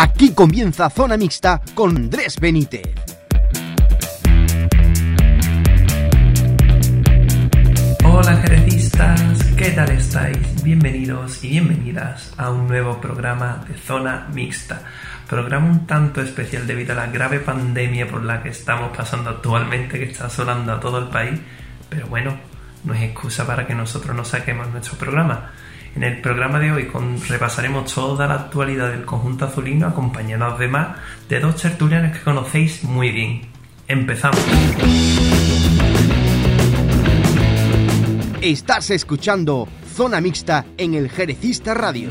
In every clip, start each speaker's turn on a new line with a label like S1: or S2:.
S1: Aquí comienza Zona Mixta con Andrés Benítez.
S2: Hola jerecistas, ¿qué tal estáis? Bienvenidos y bienvenidas a un nuevo programa de Zona Mixta. Programa un tanto especial debido a la grave pandemia por la que estamos pasando actualmente, que está asolando a todo el país. Pero bueno, no es excusa para que nosotros no saquemos nuestro programa. En el programa de hoy con, repasaremos toda la actualidad del conjunto azulino acompañados además de dos tertulianos que conocéis muy bien. Empezamos.
S1: Estás escuchando Zona Mixta en el Jerecista Radio.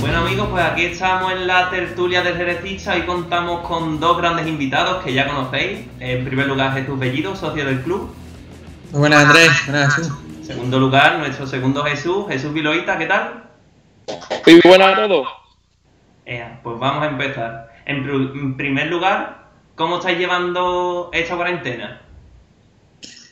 S3: Bueno amigos, pues aquí estamos en la tertulia del Jerecista y contamos con dos grandes invitados que ya conocéis. En primer lugar Jesús Bellido, socio del club.
S4: Muy buenas Andrés, buenas Jesús.
S3: En segundo lugar, nuestro segundo Jesús, Jesús Viloita, ¿qué tal?
S5: Muy buenas a todos.
S3: Eh, pues vamos a empezar. En, pr- en primer lugar, ¿cómo estáis llevando esta cuarentena?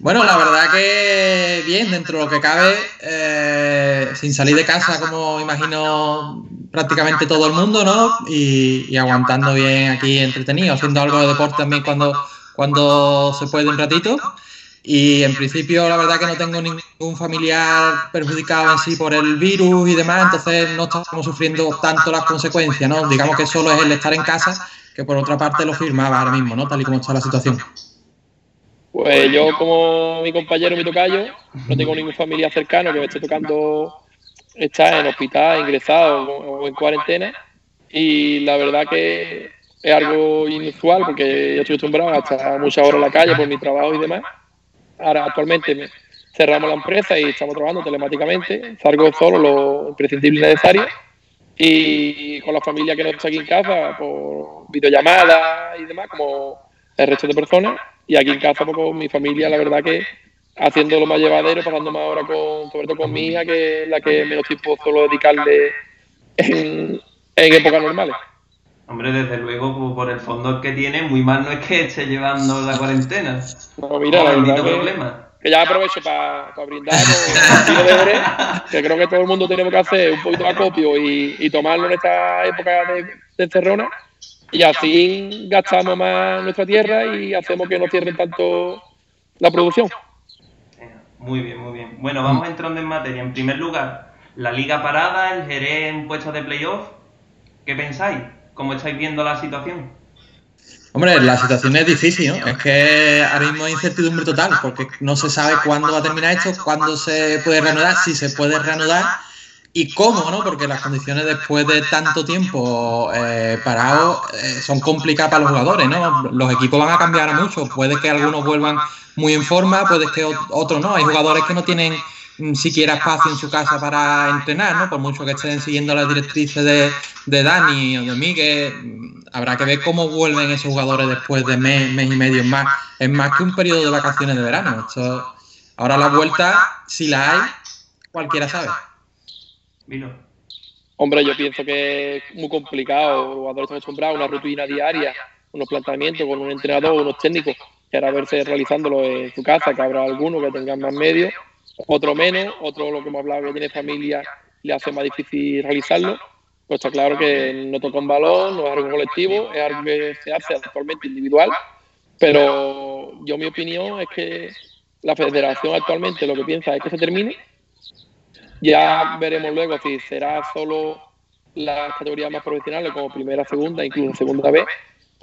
S4: Bueno, la verdad que bien, dentro de lo que cabe, eh, sin salir de casa, como imagino prácticamente todo el mundo, ¿no? Y, y aguantando bien aquí entretenido, haciendo algo de deporte también cuando, cuando se puede un ratito. Y en principio, la verdad que no tengo ningún familiar perjudicado en sí por el virus y demás, entonces no estamos sufriendo tanto las consecuencias, ¿no? Digamos que solo es el estar en casa, que por otra parte lo firmaba ahora mismo, ¿no? Tal y como está la situación.
S5: Pues yo, como mi compañero, mi tocayo, no tengo ningún familiar cercano que me esté tocando estar en hospital, ingresado o en cuarentena. Y la verdad que es algo inusual porque yo estoy acostumbrado a estar muchas horas en la calle por mi trabajo y demás. Ahora, actualmente, me- cerramos la empresa y estamos trabajando telemáticamente. Salgo solo lo imprescindible y necesario. Y con la familia que no está aquí en casa, por videollamadas y demás, como el resto de personas. Y aquí en casa, pues, con mi familia, la verdad que haciendo lo más llevadero, pasando más horas con, sobre todo con mi hija, que es la que menos tiempo suelo dedicarle en, en épocas normales.
S3: Hombre, desde luego, por el fondo que tiene, muy mal no es que esté llevando la cuarentena.
S5: No, mira, la que,
S3: problema.
S5: que ya aprovecho para brindar con un tiro de ore, que creo que todo el mundo tenemos que hacer un poquito de acopio y, y tomarlo en esta época de, de encerrona. Y así gastamos más nuestra tierra y hacemos que no cierren tanto la producción.
S3: Muy bien, muy bien. Bueno, vamos entrando en materia. En primer lugar, la liga parada, el Jerez en puestos de playoff. ¿Qué pensáis? ¿Cómo estáis viendo la situación?
S4: Hombre, la situación es difícil, ¿no? Es que ahora mismo hay incertidumbre total, porque no se sabe cuándo va a terminar esto, cuándo se puede reanudar, si se puede reanudar y cómo, ¿no? Porque las condiciones después de tanto tiempo eh, parados eh, son complicadas para los jugadores, ¿no? Los equipos van a cambiar mucho, puede que algunos vuelvan muy en forma, puede que ot- otros no. Hay jugadores que no tienen siquiera espacio en su casa para entrenar, ¿no? Por mucho que estén siguiendo las directrices de, de Dani o de Miguel, mm, habrá que ver cómo vuelven esos jugadores después de mes, mes y medio. Es más, es más que un periodo de vacaciones de verano. Esto, ahora la vuelta, si la hay, cualquiera sabe.
S5: Hombre, yo pienso que es muy complicado. Los jugadores están acostumbrados a una rutina diaria, unos planteamientos con un entrenador, unos técnicos, que ahora verse realizándolo en su casa, que habrá algunos que tengan más medios, otro menos, otro lo que hemos hablado que tiene familia le hace más difícil realizarlo. Pues está claro que no toca un balón, no es algo colectivo, es algo que se hace actualmente individual, pero yo mi opinión es que la federación actualmente lo que piensa es que se termine ya veremos luego si será solo las categorías más profesionales como primera, segunda, incluso segunda vez,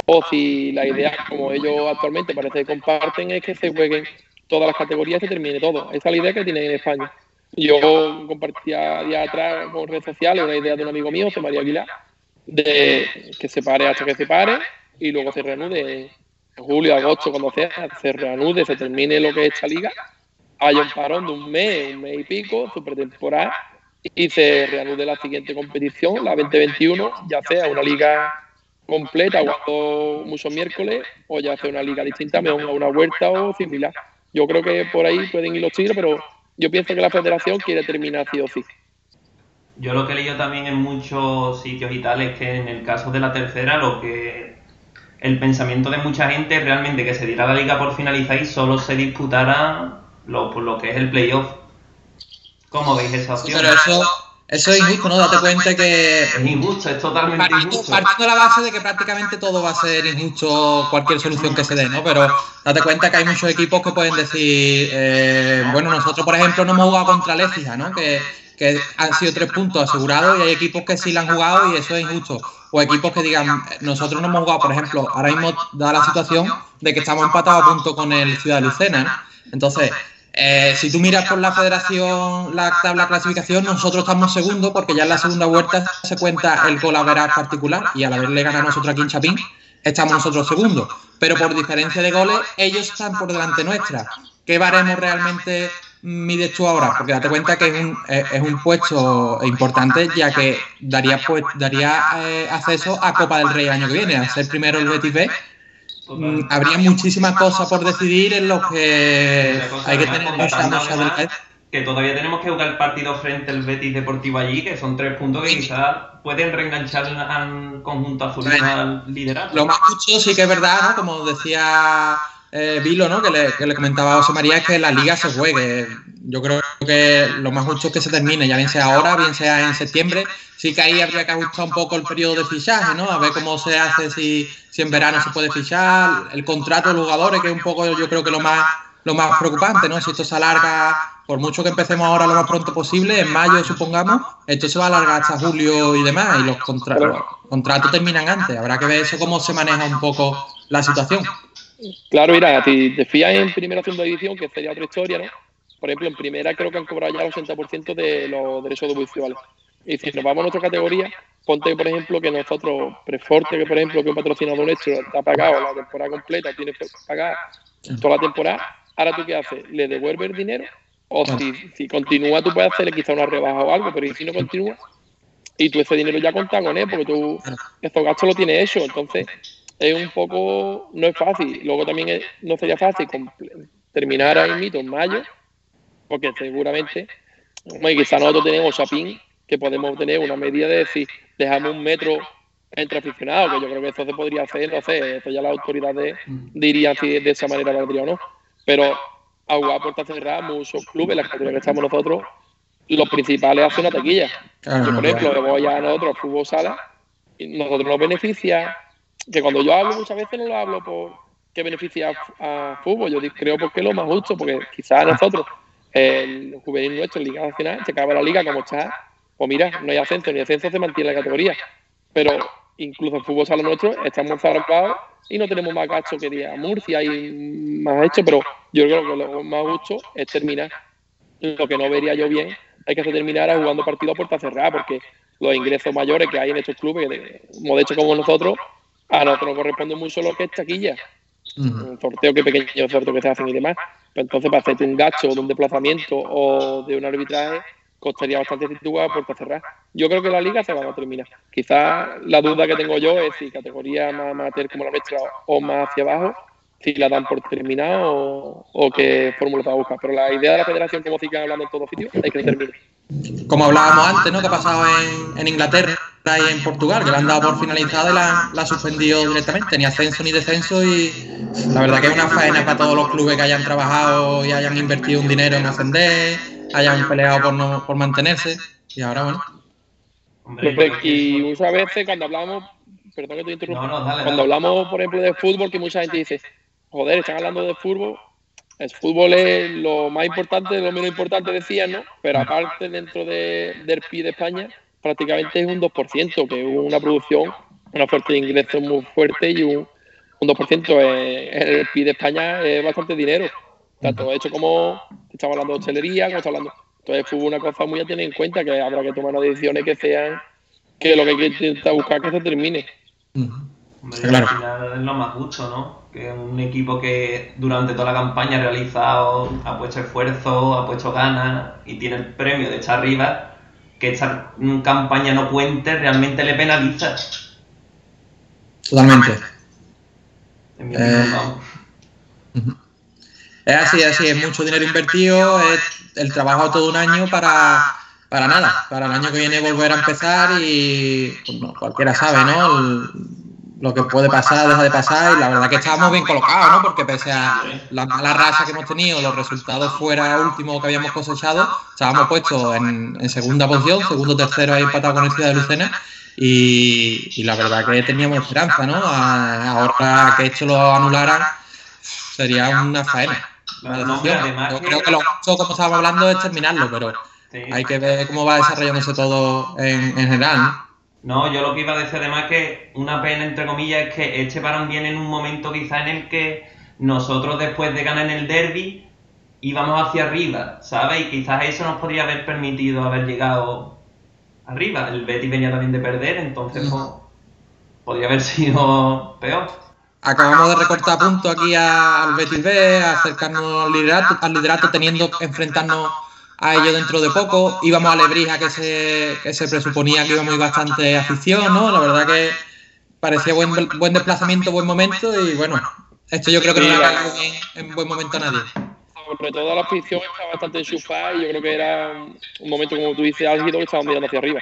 S5: o si la idea, como ellos actualmente parece que comparten, es que se jueguen todas las categorías se termine todo. Esa es la idea que tienen en España. Yo compartía días atrás por redes sociales una idea de un amigo mío, José Aguilar, de que se pare hasta que se pare y luego se reanude en julio, agosto, cuando sea, se reanude, se termine lo que es esta liga haya un parón de un mes, un mes y pico, su pretemporada, y se reanude la siguiente competición, la 2021, ya sea una liga completa, jugando muchos miércoles, o ya sea una liga distinta, a una vuelta o similar. Yo creo que por ahí pueden ir los tiros, pero yo pienso que la federación quiere terminar sí o sí.
S3: Yo lo que he leído también en muchos sitios y tal es que en el caso de la tercera, lo que el pensamiento de mucha gente es realmente que se diera la liga por finalizar y solo se disputara lo, por lo que es el playoff. ¿Cómo veis esa opción?
S4: Pero eso, eso es injusto, ¿no? Date cuenta que.
S3: Es injusto, es totalmente
S4: partiendo,
S3: injusto.
S4: partiendo de la base de que prácticamente todo va a ser injusto, cualquier solución que se dé, ¿no? Pero date cuenta que hay muchos equipos que pueden decir, eh, bueno, nosotros, por ejemplo, no hemos jugado contra Lecija, ¿no? Que, que han sido tres puntos asegurados y hay equipos que sí la han jugado y eso es injusto. O equipos que digan, nosotros no hemos jugado, por ejemplo, ahora mismo da la situación de que estamos empatados a punto con el Ciudad de Lucena, ¿no? Entonces, eh, si tú miras por la federación, la tabla clasificación, nosotros estamos segundos porque ya en la segunda vuelta se cuenta el gol a veras particular y al haberle ganado a nosotros aquí en estamos nosotros segundos. Pero por diferencia de goles, ellos están por delante nuestra. ¿Qué baremos realmente mides tú ahora? Porque date cuenta que es un, eh, un puesto importante ya que daría, pues, daría eh, acceso a Copa del Rey el año que viene, a ser primero el Betis Mm, habría muchísimas cosas por decidir en los que hay que tener mucha, habilidad.
S3: que todavía tenemos que jugar el partido frente al Betis Deportivo allí, que son tres puntos que quizás pueden reenganchar al conjunto azul al liderazgo.
S4: Lo más mucho sí que es verdad, ¿no? Como decía eh, Vilo, ¿no? Que le, que le comentaba a José María, es que la liga se juegue. Yo creo que lo más justo es que se termine, ya bien sea ahora, bien sea en septiembre. Sí que ahí habría que ajustar un poco el periodo de fichaje, ¿no? A ver cómo se hace, si, si en verano se puede fichar, el contrato de los jugadores, que es un poco, yo creo que lo más, lo más preocupante, ¿no? Si esto se alarga, por mucho que empecemos ahora lo más pronto posible, en mayo supongamos, esto se va a alargar hasta julio y demás, y los, contra los contratos terminan antes. Habrá que ver eso cómo se maneja un poco la situación.
S5: Claro, mira, si te fías en primera segunda división, que sería otra historia, ¿no? Por ejemplo, en primera creo que han cobrado ya el 80% de los derechos audiovisuales. Y si nos vamos a otra categoría, ponte, por ejemplo, que nosotros, Preforte, que por ejemplo, que un patrocinador nuestro está pagado la temporada completa, tiene que pagar toda la temporada, ahora tú qué haces, ¿le devuelves el dinero? O si, si continúa, tú puedes hacerle quizá una rebaja o algo, pero si no continúa, y tú ese dinero ya contás con él, porque tú estos gastos lo tienes hecho, entonces es un poco, no es fácil. Luego también es- no sería fácil terminar ahí mito en mayo, porque seguramente, bueno, y quizá nosotros tenemos Chapín, que podemos tener una medida de decir, dejamos un metro entre aficionados, que yo creo que eso se podría hacer, no sé, esto ya las autoridades dirían si de esa manera valdría o no. Pero a jugar a puerta cerrada, muchos clubes, las categorías que estamos nosotros, los principales hacen una taquilla. Yo,
S4: no,
S5: por ejemplo, voy a nosotros, fútbol sala, y nosotros nos beneficia, que cuando yo hablo muchas veces no lo hablo por que beneficia a, a fútbol, yo creo porque es lo más justo, porque quizás nosotros, el juvenil nuestro, en Liga Nacional, se acaba la liga como está, pues mira, no hay ascenso, ni ascenso se mantiene la categoría. Pero incluso el fútbol sala nuestro estamos zarpados y no tenemos más gasto que día Murcia y más hecho, pero yo creo que lo más justo es terminar. Lo que no vería yo bien es que se terminara jugando partido a puerta cerrada, porque los ingresos mayores que hay en estos clubes, como de hecho como nosotros, a nosotros nos corresponde mucho lo que es taquilla, un sorteo que pequeños sorteos que se hacen y demás. Pero entonces para hacerte un gasto de un desplazamiento o de un arbitraje costaría bastante si tú a puerta cerrada. Yo creo que la liga se va a terminar. Quizás la duda que tengo yo es si categoría más amateur como la nuestra o más hacia abajo, si la dan por terminado o, o qué fórmula va a buscar. Pero la idea de la federación, como sigan hablando en todos sitios, es que termine.
S4: Como hablábamos antes, ¿no? Que ha pasado en, en Inglaterra y en Portugal, que la han dado por finalizada y la, la han suspendido directamente, ni ascenso ni descenso y la verdad que es una faena para todos los clubes que hayan trabajado y hayan invertido un dinero en ascender, hayan peleado por, no, por mantenerse y ahora bueno.
S5: Y muchas veces cuando hablamos, perdón que te interrumpa,
S3: No, no, dale,
S5: cuando hablamos, por ejemplo, de fútbol, que mucha gente dice, joder, están hablando de fútbol, el fútbol es lo más importante, lo menos importante decían, ¿no? Pero aparte dentro de, del PIB de España, prácticamente es un 2%, que es una producción, una fuerte de ingresos muy fuerte y un, un 2% en el PIB de España es bastante dinero. Tanto hecho como estamos hablando de hostelería, como estamos hablando. Entonces, el fútbol es una cosa muy a tener en cuenta, que habrá que tomar unas decisiones que sean que lo que hay que intentar buscar que se termine.
S3: Hombre,
S4: claro.
S3: al final es lo más justo, ¿no? Que un equipo que durante toda la campaña ha realizado, ha puesto esfuerzo, ha puesto ganas y tiene el premio de estar arriba, que esta campaña no cuente, realmente le penaliza.
S4: Totalmente.
S3: En mi
S4: Eh,
S3: opinión, vamos.
S4: Es así, es así, es mucho dinero invertido, es el trabajo todo un año para, para nada, para el año que viene volver a empezar y pues, no, cualquiera sabe, ¿no? Lo que puede pasar, deja de pasar, y la verdad que estábamos bien colocados, ¿no? Porque pese a la mala racha que hemos tenido, los resultados fuera últimos que habíamos cosechado, estábamos puestos en, segunda posición, segundo, tercero ahí empatado con el Ciudad de Lucena, y, la verdad que teníamos esperanza, ¿no? ahora que esto lo anularan, sería una faena. Yo creo que lo mucho, como estábamos hablando, es terminarlo, pero hay que ver cómo va desarrollándose todo en, general. ¿no?
S3: No, yo lo que iba a decir además que una pena, entre comillas, es que este parón viene en un momento quizá en el que nosotros después de ganar en el derby íbamos hacia arriba, ¿sabes? Y quizás eso nos podría haber permitido haber llegado arriba. El Betis venía también de perder, entonces pues, podría haber sido peor.
S4: Acabamos de recortar puntos aquí al Betis B, acercarnos al liderato, al liderato teniendo que enfrentarnos a ello dentro de poco. Íbamos a Lebrija, que se, que se presuponía que íbamos a ir bastante afición, ¿no? La verdad que parecía buen, buen desplazamiento, buen momento y bueno, esto yo creo que no le ha bien en buen momento a nadie.
S5: Sobre todo la afición está bastante enchufada y yo creo que era un momento, como tú dices, álgido que estaban mirando hacia arriba.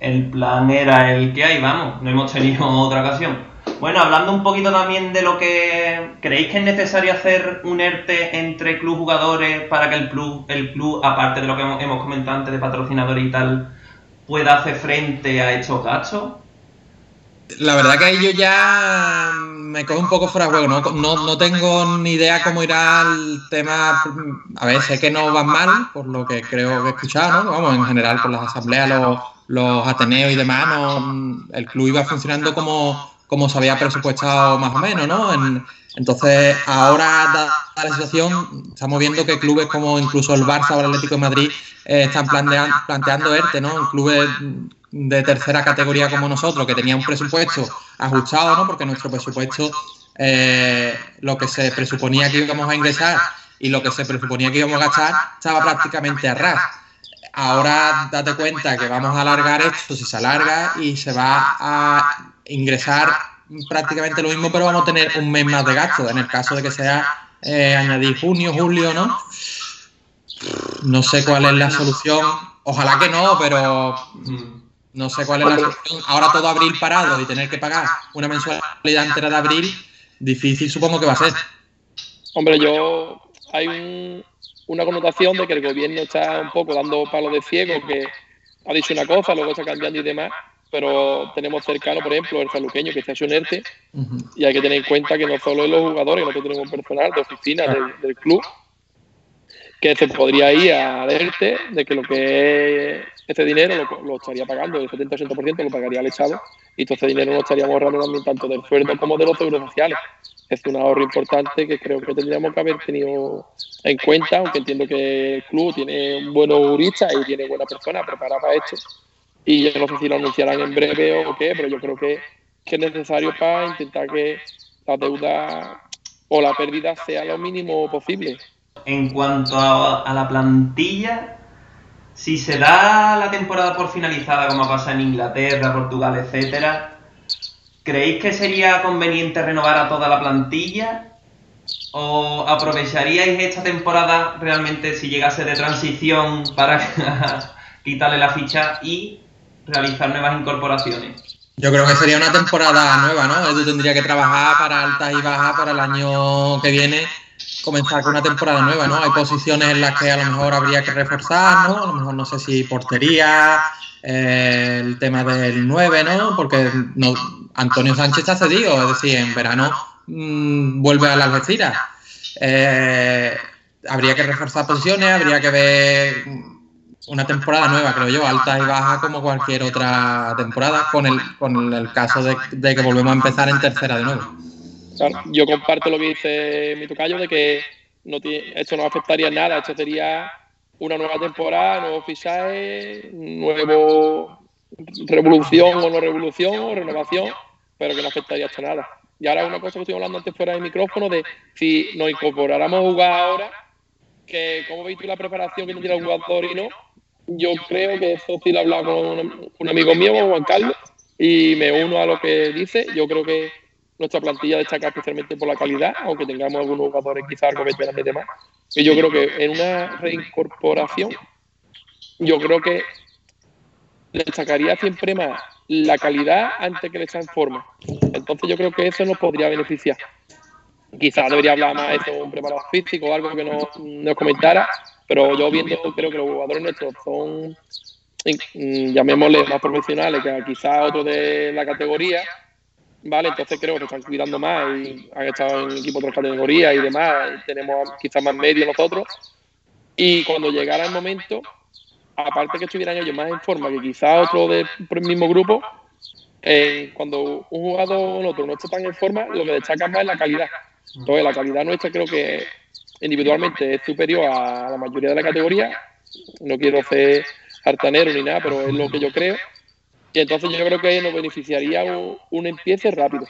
S3: El plan era el que hay, vamos, no hemos tenido otra ocasión. Bueno, hablando un poquito también de lo que creéis que es necesario hacer un ERTE entre club jugadores para que el club, el club, aparte de lo que hemos comentado antes de patrocinadores y tal, pueda hacer frente a estos gastos.
S4: La verdad que yo ya me cojo un poco fuera de juego, ¿no? No, tengo ni idea cómo irá el tema. A ver, sé que no van mal, por lo que creo que he escuchado, ¿no? Vamos, en general, por las asambleas, los, los Ateneos y demás, no, el club iba funcionando como, como se había presupuestado más o menos, ¿no? entonces, ahora, dada la situación, estamos viendo que clubes como incluso el Barça o el Atlético de Madrid eh, están planteando, ERTE, ¿no? Clubes de tercera categoría como nosotros, que tenían un presupuesto ajustado, ¿no? Porque nuestro presupuesto, eh, lo que se presuponía que íbamos a ingresar y lo que se presuponía que íbamos a gastar, estaba prácticamente a ras. Ahora date cuenta que vamos a alargar esto, si se alarga, y se va a ingresar prácticamente lo mismo, pero vamos a tener un mes más de gasto. En el caso de que sea eh, añadir junio, julio, ¿no? No sé cuál es la solución. Ojalá que no, pero no sé cuál es la solución. Ahora todo abril parado y tener que pagar una mensualidad entera de abril, difícil supongo que va a ser.
S5: Hombre, yo hay una connotación de que el gobierno está un poco dando palos de ciego, que ha dicho una cosa, luego está cambiando y demás pero tenemos cercano, por ejemplo, el saluqueño que está en ERTE, y hay que tener en cuenta que no solo es los jugadores, nosotros tenemos personal de oficina del, club, que se podría ir a ERTE de que lo que es este dinero lo, estaría pagando, el 70-80% lo pagaría el Estado, y todo ese dinero lo estaríamos ahorrando también tanto del sueldo como de los seguros sociales. Es un ahorro importante que creo que tendríamos que haber tenido en cuenta, aunque entiendo que el club tiene buenos juristas y tiene buenas personas preparadas para esto y yo no sé si lo anunciarán en breve o qué, pero yo creo que, es necesario para intentar que la deuda o la pérdida sea lo mínimo posible.
S3: En cuanto a, la plantilla, si se da la temporada por finalizada, como pasa en Inglaterra, Portugal, etcétera, ¿creéis que sería conveniente renovar a toda la plantilla? ¿O aprovecharíais esta temporada realmente si llegase de transición para quitarle la ficha y realizar nuevas incorporaciones.
S4: Yo creo que sería una temporada nueva, ¿no? Edu tendría que trabajar para altas y bajas para el año que viene, comenzar con una temporada nueva, ¿no? Hay posiciones en las que a lo mejor habría que reforzar, ¿no? A lo mejor no sé si portería, eh, el tema del 9, ¿no? Porque no, Antonio Sánchez está cedido, es decir, en verano mm, vuelve a las Algeciras. Eh, habría que reforzar posiciones, habría que ver una temporada nueva, creo yo, alta y baja como cualquier otra temporada, con el, con el caso de, que volvemos a empezar en tercera de nuevo.
S5: yo comparto lo que dice mi tocayo de que no esto no afectaría nada, esto sería una nueva temporada, nuevo fichaje, nuevo revolución o no revolución o renovación, pero que no afectaría esto nada. Y ahora una cosa que estoy hablando antes fuera del micrófono de si nos incorporáramos a jugar ahora, que cómo veis tú la preparación que tiene el jugador y no, yo creo que eso sí lo he hablado con un, amigo mío, Juan Carlos, y me uno a lo que dice. Yo creo que nuestra plantilla destaca especialmente por la calidad, aunque tengamos algunos jugadores quizás algo veteranos y demás. Y yo creo que en una reincorporación, yo creo que destacaría siempre más la calidad antes que le está en forma. Entonces yo creo que eso nos podría beneficiar. Quizás debería hablar más de un preparador físico o algo que nos, comentara, pero yo viendo creo que los jugadores nuestros son, mm, llamémosle, más profesionales que quizás otros de la categoría, ¿vale? Entonces creo que están cuidando más y han estado en equipos de otras categorías y demás, tenemos quizás más medios nosotros. Y cuando llegara el momento, aparte que estuvieran ellos más en forma que quizás otro del mismo grupo, eh, cuando un jugador o otro no está tan en forma, lo que destaca más es la calidad. Entonces, la calidad nuestra creo que individualmente es superior a la mayoría de la categoría. No quiero ser hartanero ni nada, pero es lo que yo creo. Y entonces yo creo que nos beneficiaría un, empiece rápido.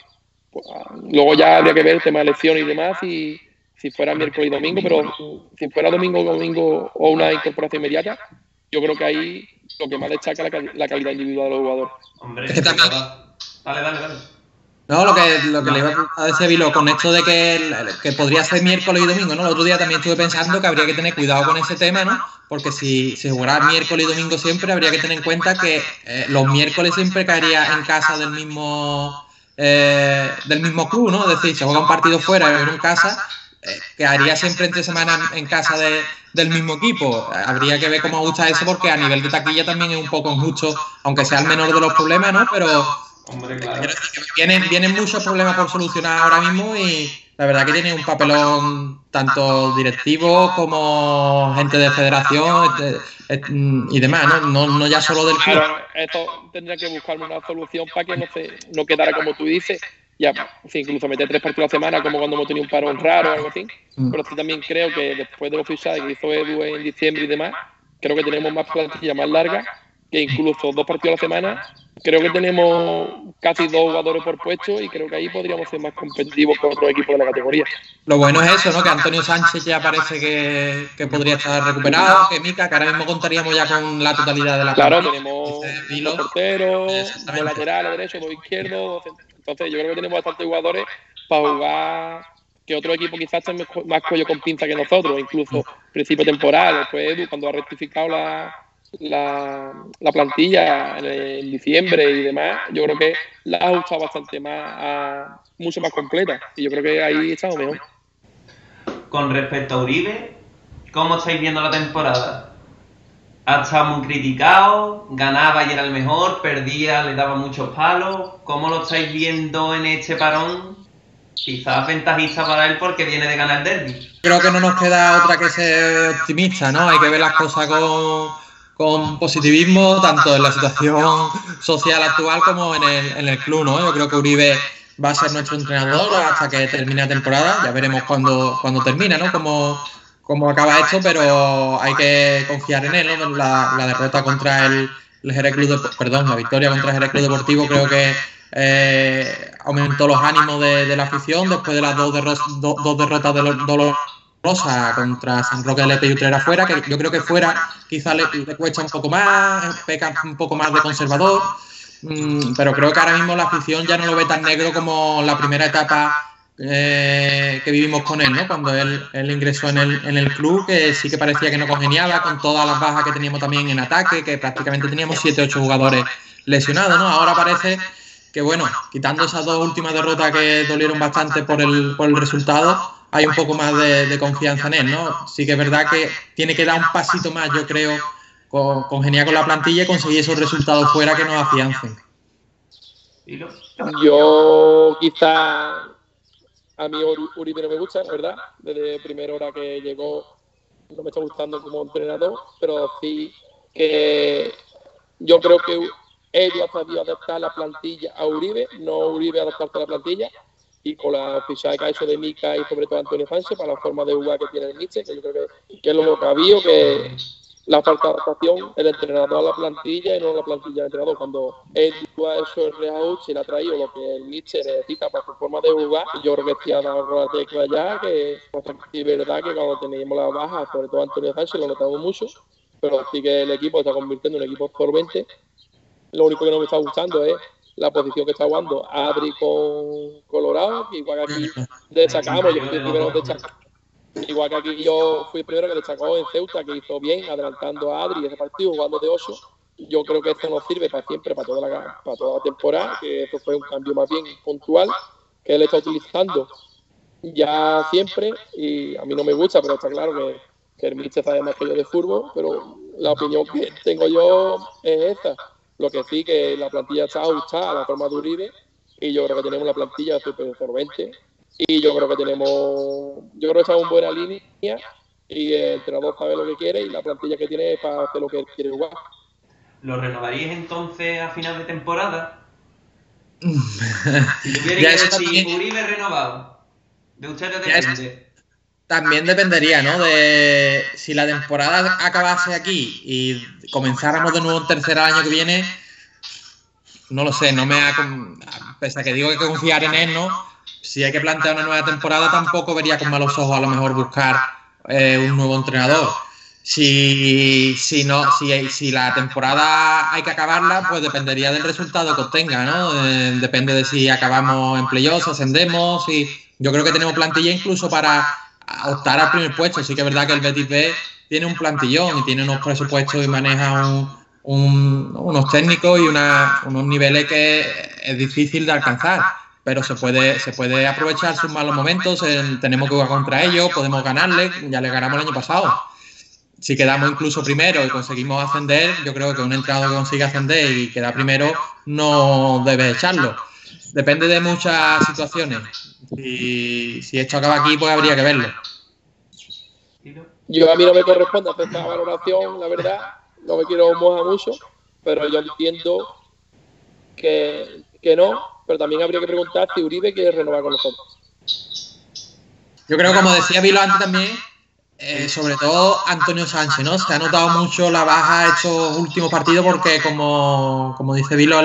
S5: Pues, luego ya habría que ver el tema de elecciones y demás, y si fuera miércoles y domingo, pero si fuera domingo domingo o una incorporación inmediata, yo creo que ahí lo que más destaca es la, calidad individual de los jugadores.
S3: Hombre, es que también... Dale, dale, dale.
S4: No, lo que, lo que le iba a decir Vilo, con esto de que, que podría ser miércoles y domingo, ¿no? El otro día también estuve pensando que habría que tener cuidado con ese tema, ¿no? Porque si se jugara miércoles y domingo siempre, habría que tener en cuenta que eh, los miércoles siempre caería en casa del mismo eh, del mismo club, ¿no? Es decir, si juega un partido fuera y en casa, eh, quedaría siempre entre semanas en casa de, del mismo equipo. Habría que ver cómo gusta eso porque a nivel de taquilla también es un poco injusto, aunque sea el menor de los problemas, ¿no? Pero vienen, vienen muchos problemas por solucionar ahora mismo y la verdad que tiene un papelón tanto directivo como gente de federación y demás, ¿no? No, ya solo del club.
S5: esto tendría que buscar una solución para que no, se, no quedara como tú dices, ya, incluso meter tres partidos a la semana, como cuando hemos tenido un parón raro o algo así. Mm. Pero sí también creo que después de los fichajes que hizo Edu en diciembre y demás, creo que tenemos más plantilla más larga, que incluso dos partidos a la semana. Creo que tenemos casi dos jugadores por puesto y creo que ahí podríamos ser más competitivos con otros equipos de la categoría.
S4: Lo bueno es eso, ¿no? Que Antonio Sánchez ya parece que, que podría estar recuperado, que Mica, que ahora mismo contaríamos ya con la totalidad de la
S5: Claro, tenemos dos porteros, dos laterales, derecho, dos izquierdos, entonces yo creo que tenemos bastantes jugadores para jugar que otro equipo quizás esté más cuello con pinza que nosotros, incluso principio de temporada, después Edu cuando ha rectificado la, la, la plantilla en, diciembre y demás, yo creo que la ha ajustado bastante más, a, mucho más completa y yo creo que ahí estamos mejor.
S3: Con respecto a Uribe, ¿cómo estáis viendo la temporada? ha estado muy criticado, ganaba y era el mejor, perdía, le daba muchos palos. ¿Cómo lo estáis viendo en este parón? Quizás ventajista para él porque viene de ganar el derby.
S4: Creo que no nos queda otra que ser optimista, ¿no? Hay que ver las cosas con, con positivismo, tanto en la situación social actual como en el, en el club, ¿no? Yo creo que Uribe va a ser nuestro entrenador hasta que termine la temporada. Ya veremos cuándo, cuando termina, ¿no? Como, cómo acaba esto, pero hay que confiar en él. La, derrota contra el, el Jerez Club, perdón, la victoria contra el Jerez Club Deportivo creo que eh, aumentó los ánimos de, la afición después de las dos, dos derrotas de dolorosas contra San Roque de Lepe y Utrera fuera, que yo creo que fuera quizá le, cuesta un poco más, peca un poco más de conservador, mm, pero creo que ahora mismo la afición ya no lo ve tan negro como la primera etapa eh, que vivimos con él, ¿no? Cuando él, ingresó en el, en el, club, que sí que parecía que no congeniaba con todas las bajas que teníamos también en ataque, que prácticamente teníamos 7 8 jugadores lesionados, ¿no? Ahora parece que, bueno, quitando esas dos últimas derrotas que dolieron bastante por el, por el resultado, hay un poco más de, confianza en él, ¿no? Sí que es verdad que tiene que dar un pasito más, yo creo, con, congeniar con la plantilla y conseguir esos resultados fuera que nos afiancen.
S5: Yo quizá a mí Uribe no me gusta, ¿verdad? Desde primera hora que llegó no me está gustando como entrenador, pero sí que yo creo que Edu ha sabido adaptar la plantilla a Uribe, no Uribe adaptarse a la plantilla, y con la fichaje que ha hecho de Mica y sobre todo Antonio Sánchez para la forma de jugar que tiene el Nietzsche, que yo creo que, que es lo que ha habido, que la falta de adaptación el entrenador a la plantilla y no la plantilla del entrenador. Cuando él ha hecho el reajuste y le ha traído lo que el Nietzsche necesita para su forma de jugar, yo creo que ha dado la tecla ya, que es verdad que cuando teníamos la baja, sobre todo Antonio Sánchez, lo notamos mucho, pero sí que el equipo está convirtiendo en un equipo absorbente. Lo único que no me está gustando es la posición que está jugando Adri con Colorado, igual que aquí destacamos, yo primero destacamos Igual que aquí yo fui el primero que le sacó en Ceuta, que hizo bien, adelantando a Adri ese partido, jugando de 8. yo creo que esto nos sirve para siempre, para toda la, para toda la temporada, que esto fue un cambio más bien puntual que él está utilizando ya siempre y a mí no me gusta, pero está claro que, que el Mister sabe más que yo de fútbol, pero la opinión que tengo yo es esta. Lo que sí, que la plantilla está ajustada a la forma de Uribe y yo creo que tenemos una plantilla súper solvente y yo creo que tenemos, yo creo que estamos en buena línea y el entrenador sabe lo que quiere y la plantilla que tiene es para hacer lo que quiere jugar.
S3: ¿Lo renovaríais entonces a final de temporada?
S4: si
S3: tuviera que decir Uribe renovado, de ustedes depende.
S4: También dependería, ¿no? De si la temporada acabase aquí y comenzáramos de nuevo en tercer año que viene, no lo sé, no me ha. Pese a que digo que confiar en él, ¿no? Si hay que plantear una nueva temporada, tampoco vería con malos ojos a lo mejor buscar eh, un nuevo entrenador. Si, si, no, si, si la temporada hay que acabarla, pues dependería del resultado que obtenga, ¿no? Eh, depende de si acabamos en playoffs, ascendemos, y yo creo que tenemos plantilla incluso para optar al primer puesto. Sí que es verdad que el Betis B tiene un plantillón y tiene unos presupuestos y maneja unos técnicos y unos niveles que es difícil de alcanzar pero se puede, se puede aprovechar sus malos momentos, tenemos que jugar contra ellos, podemos ganarle, ya le ganamos el año pasado. Si quedamos incluso primero y conseguimos ascender, yo creo que un entrenador que consigue ascender y queda primero no debe echarlo. Depende de muchas situaciones. Y si esto acaba aquí, pues habría que verlo.
S5: Yo a mí no me corresponde hacer esta valoración, la verdad. No me quiero mojar mucho, pero yo entiendo que, que no, pero también habría que preguntar si Uribe quiere renovar con nosotros.
S4: Yo creo, como decía Vilo antes también, eh, sobre todo Antonio Sánchez, ¿no? Se ha notado mucho la baja estos últimos partidos porque, como, dice Vilo,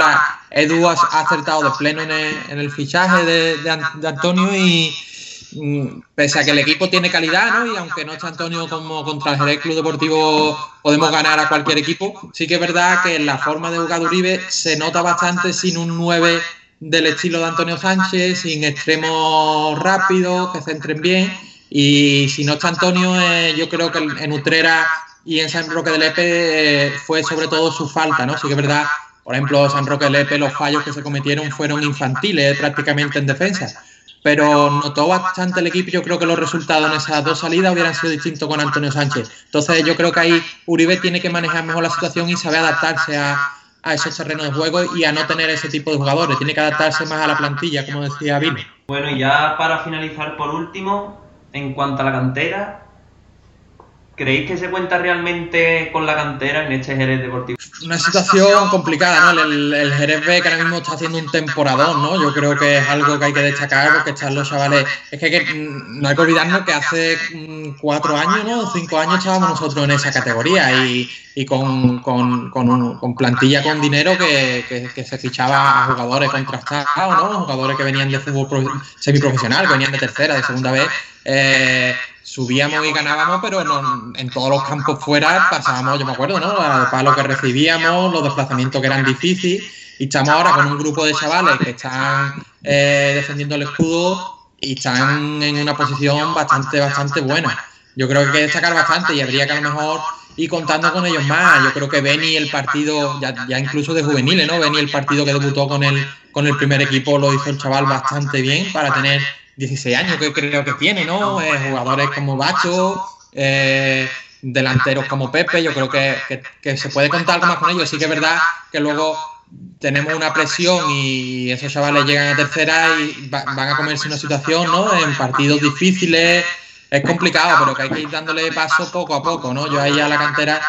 S4: Edu ha, acertado de pleno en el, fichaje de, Antonio y mm, pese a que el equipo tiene calidad, ¿no? Y aunque no está Antonio como contra el Club Deportivo podemos ganar a cualquier equipo, sí que es verdad que en la forma de jugar se nota bastante sin un 9 del estilo de Antonio Sánchez, sin extremos rápidos, que centren bien. Y si no está Antonio, eh, yo creo que en Utrera y en San Roque de Lepe eh, fue sobre todo su falta, ¿no? Sí que es verdad, por ejemplo, San Roque de Lepe, los fallos que se cometieron fueron infantiles prácticamente en defensa. Pero notó bastante el equipo. Yo creo que los resultados en esas dos salidas hubieran sido distintos con Antonio Sánchez. Entonces, yo creo que ahí Uribe tiene que manejar mejor la situación y saber adaptarse a, a esos terrenos de juego y a no tener ese tipo de jugadores. Tiene que adaptarse más a la plantilla, como decía Vino.
S3: Bueno, y ya para finalizar por último, en cuanto a la cantera, ¿Creéis que se cuenta realmente con la cantera en este Jerez Deportivo?
S4: Una situación complicada, ¿no? El, Jerez B que ahora mismo está haciendo un temporadón, ¿no? Yo creo que es algo que hay que destacar porque están los chavales. Es que, no hay que olvidarnos que hace mm, cuatro años, ¿no? Cinco años estábamos nosotros en esa categoría y, con, con, plantilla con dinero que, se fichaba a jugadores contrastados, ¿no? Jugadores que venían de fútbol semiprofesional, que venían de tercera, de segunda vez. Subíamos y ganábamos, pero en todos los campos fuera pasábamos, yo me acuerdo, ¿no? Para lo que recibíamos, los desplazamientos que eran difíciles. Y estamos ahora con un grupo de chavales que están eh, defendiendo el escudo y están en una posición bastante, bastante buena. Yo creo que hay que destacar bastante y habría que a lo mejor ir contando con ellos más. Yo creo que Beni el partido, ya, ya incluso de juveniles, ¿no? Beni el partido que debutó con el, con el primer equipo lo hizo el chaval bastante bien para tener 16 años que creo que tiene, ¿no? Eh, jugadores como Bacho, eh, delanteros como Pepe, yo creo que, se puede contar algo más con ellos. Sí que es verdad que luego tenemos una presión y esos chavales llegan a tercera y van a comerse una situación, ¿no? En partidos difíciles, es complicado, pero que hay que ir dándole paso poco a poco, ¿no? Yo ahí a la cantera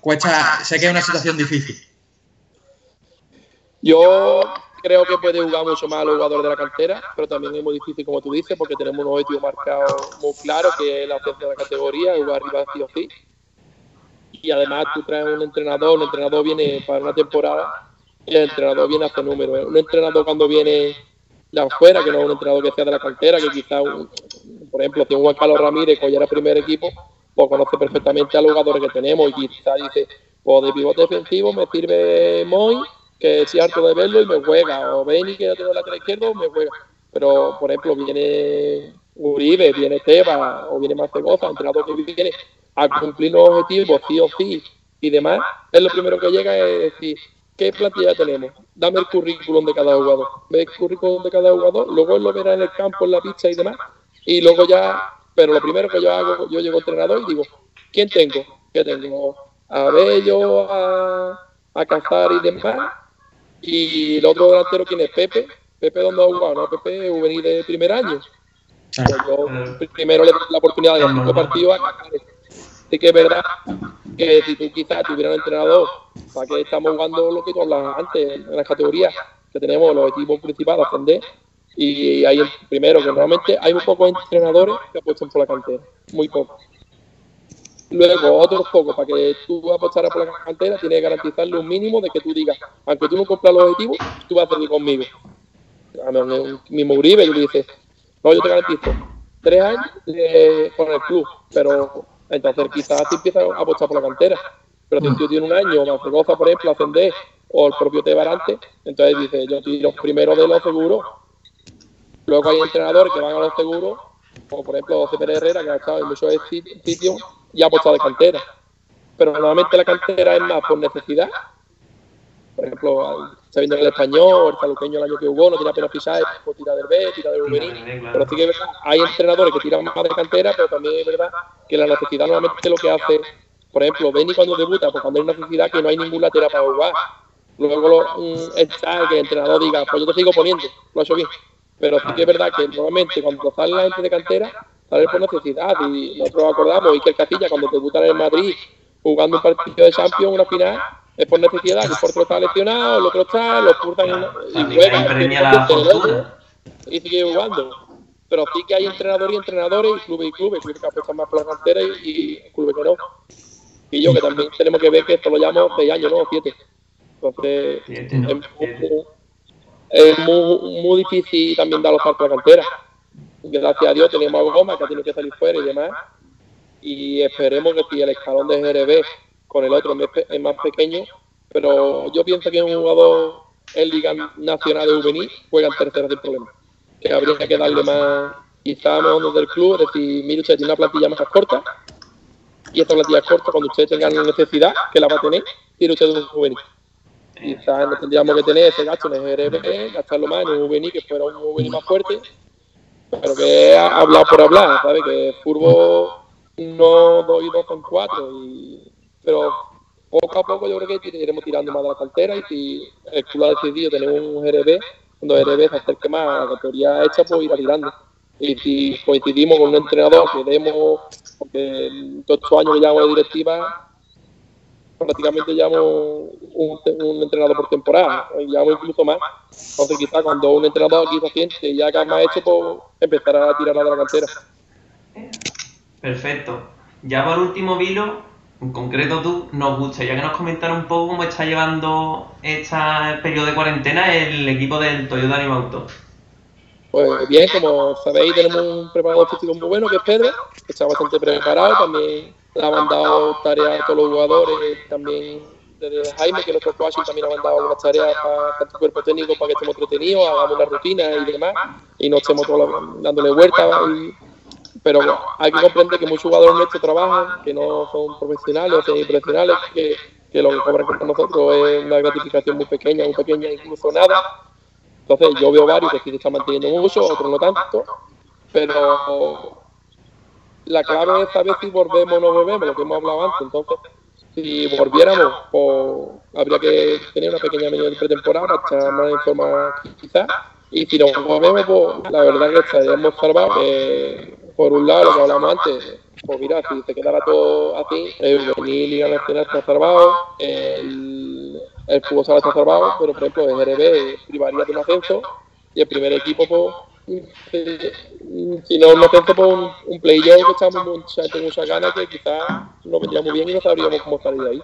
S4: cuesta, sé que es una situación difícil.
S5: Yo creo que puede jugar mucho más los jugadores de la cantera, pero también es muy difícil, como tú dices, porque tenemos un objetivo marcado muy claro, que es la ascenso de la categoría, jugar arriba sí o sí. Y además tú traes un entrenador, un entrenador viene para una temporada y el entrenador viene a hacer números. Un entrenador cuando viene de afuera, que no es un entrenador que sea de la cantera, que quizá, por ejemplo, si un Juan Carlos Ramírez, que ya era primer equipo, pues conoce perfectamente a los jugadores que tenemos y quizá dice, pues de pivote defensivo me sirve Moy que es harto de verlo y me juega, o Benny que ya la lateral izquierdo, me juega. Pero, por ejemplo, viene Uribe, viene Teba, o viene Macegoza, entrenador que viene a cumplir los objetivos, sí o sí, y demás, es lo primero que llega es decir, ¿qué plantilla tenemos? Dame el currículum de cada jugador. Ve el currículum de cada jugador, luego él lo verá en el campo, en la pista y demás, y luego ya, pero lo primero que yo hago, yo llego entrenador y digo, ¿quién tengo? ¿Qué tengo? A Bello, a, a Cazar y demás, y el otro delantero, ¿quién es? Pepe. Pepe, ¿dónde ha jugado? No, Pepe, juvenil de primer año. Pues yo primero le doy la oportunidad de cinco partidos a Así que es verdad que si tú quizás tuvieras un entrenador, para que estamos jugando lo que tú hablabas antes, en las categorías que tenemos los equipos principales a ascender, y el primero que normalmente hay muy pocos entrenadores que apuestan por la cantera, muy pocos. Luego, otros pocos, para que tú apostaras por la cantera, tienes que garantizarle un mínimo de que tú digas, aunque tú no cumplas los objetivos, tú vas a seguir conmigo. A mí, mismo Uribe, tú le dices, no, yo te garantizo tres años con el club, pero entonces quizás te empiezas a apostar por la cantera. Pero si tú tienes un año, más goza, por ejemplo, ascender, o el propio Tebarante, entonces dice, yo tiro primero de los seguros. Luego hay entrenadores que van a los seguros, como por ejemplo José Pérez Herrera, que ha estado en muchos sitios y ha apostado de cantera. Pero normalmente la cantera es más por necesidad por ejemplo, está viendo el español, el saluqueño el año que hubo, no tiene apenas pisar, pues tira del B, tira del juvenil. Pero sí que verdad, hay entrenadores que tiran más de cantera, pero también es verdad que la necesidad normalmente lo que hace, por ejemplo, Benny cuando debuta, pues cuando hay necesidad que no hay ningún lateral para jugar. Luego lo, está que el entrenador diga, pues yo te sigo poniendo, lo ha hecho bien. Pero sí que es verdad que normalmente cuando sale la gente de cantera, sale por necesidad. Y nosotros acordamos, y que el Castilla cuando debuta en Madrid, jugando un partido de Champions, una final, es por necesidad, que el portero está lesionado, el otro está, lo expulsan y juega. Y sigue jugando. Pero sí que hay entrenadores y entrenadores, y clubes y clubes, clubes que apuestan más por la cantera y, clubes que no. Y yo, que también tenemos que ver que esto lo llamamos seis años, ¿no? Siete. Entonces, es, muy, muy, difícil también dar los saltos a la cantera. Gracias a Dios tenemos a Goma, que tiene que salir fuera y demás. Y esperemos que si el escalón de GRB con el otro es más pequeño, pero yo pienso que un jugador en Liga Nacional de Juvenil juega en tercera sin problema. Que habría que darle más, quizá más del club, es decir, mire usted tiene una plantilla más corta, y esta plantilla corta, cuando ustedes tengan necesidad, que la va a tener, tiene usted un juvenil. Quizás no tendríamos que tener ese gasto en el GRB, gastarlo más en un juvenil que fuera un juvenil más fuerte, pero que hablar por hablar, ¿sabes? Que Furbo no doy dos con cuatro y pero poco a poco yo creo que iremos tirando más de la cantera y si el club ha decidido tener un GRB, cuando GRB se acerque más a la categoría hecha, pues irá tirando. Y si coincidimos con un entrenador que demos, porque todos estos años que llevamos de directiva, prácticamente llevamos un, un, entrenador por temporada, llevamos incluso más. Entonces quizás cuando un entrenador aquí se siente ya que más hecho, pues empezará a tirar de la cantera.
S3: Perfecto. Ya por último, Vilo, en concreto tú, nos gustaría que nos comentara un poco cómo está llevando este periodo de cuarentena el equipo del Toyota Anima Auto.
S5: Pues bien, como sabéis, tenemos un preparador físico muy bueno que es Pedro, que está bastante preparado, también le ha mandado tareas a todos los jugadores, también desde Jaime, que es nuestro coach, también ha mandado algunas tareas para, el cuerpo técnico para que estemos entretenidos, hagamos una rutina y demás, y no estemos todos dándole vueltas y pero hay que comprender que muchos jugadores nuestros trabajan, que no son profesionales o semiprofesionales, que, que lo que cobran con nosotros es una gratificación muy pequeña, muy pequeña, incluso nada. Entonces yo veo varios que sí se están manteniendo mucho, otros no tanto, pero la clave es saber si volvemos o no volvemos, lo que hemos hablado antes. Entonces, si volviéramos, pues habría que tener una pequeña menú de pretemporada para estar más en forma quizás. Y si no volvemos, pues la verdad que estaríamos salvados. Eh, por un lado, lo que hablamos antes, pues mira, si se quedara todo así, el venir Liga Nacional está salvado, el, el fútbol sala está salvado, pero por ejemplo el RB privaría de un ascenso y el primer equipo, pues, si no un ascenso, pues un, un play que echamos mucha, muchas ganas que quizás no vendría muy bien y no sabríamos cómo salir de ahí.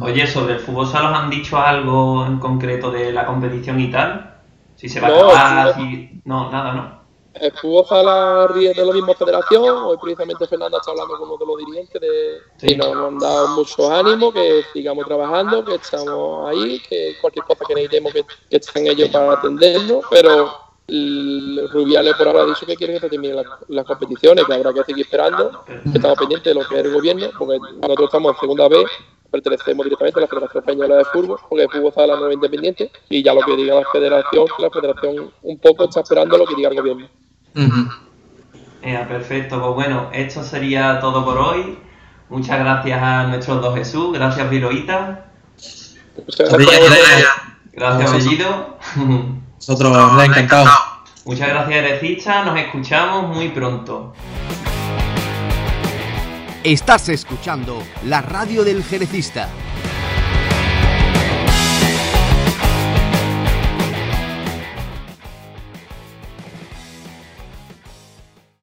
S3: Oye, sobre el fútbol sala os han dicho algo en concreto de la competición y tal? Si se va a acabar, si... no, nada, ¿no?
S5: el fútbol sala de la misma federación. Hoy precisamente Fernando está hablando con uno de los dirigentes de, y nos, han dado mucho ánimo, que sigamos trabajando, que estamos ahí, que cualquier cosa que necesitemos que, que estén ellos para atendernos, pero Rubiales por ahora ha dicho que quiere que se terminen las, competiciones, que habrá que seguir esperando, que estamos pendientes de lo que es el gobierno, porque nosotros estamos en segunda vez, pertenecemos directamente a la Federación Española de Fútbol, porque el fútbol sala no es independiente, y ya lo que diga la federación, la federación un poco está esperando lo que diga el gobierno.
S3: Eh, perfecto, pues bueno, esto sería todo por hoy. Muchas gracias a nuestros dos Jesús, gracias Viloita.
S5: Gracias,
S3: gracias Bellido.
S4: Nosotros, encantado.
S3: Muchas gracias Herecista, nos escuchamos muy pronto.
S1: Estás escuchando la radio del Jerecista.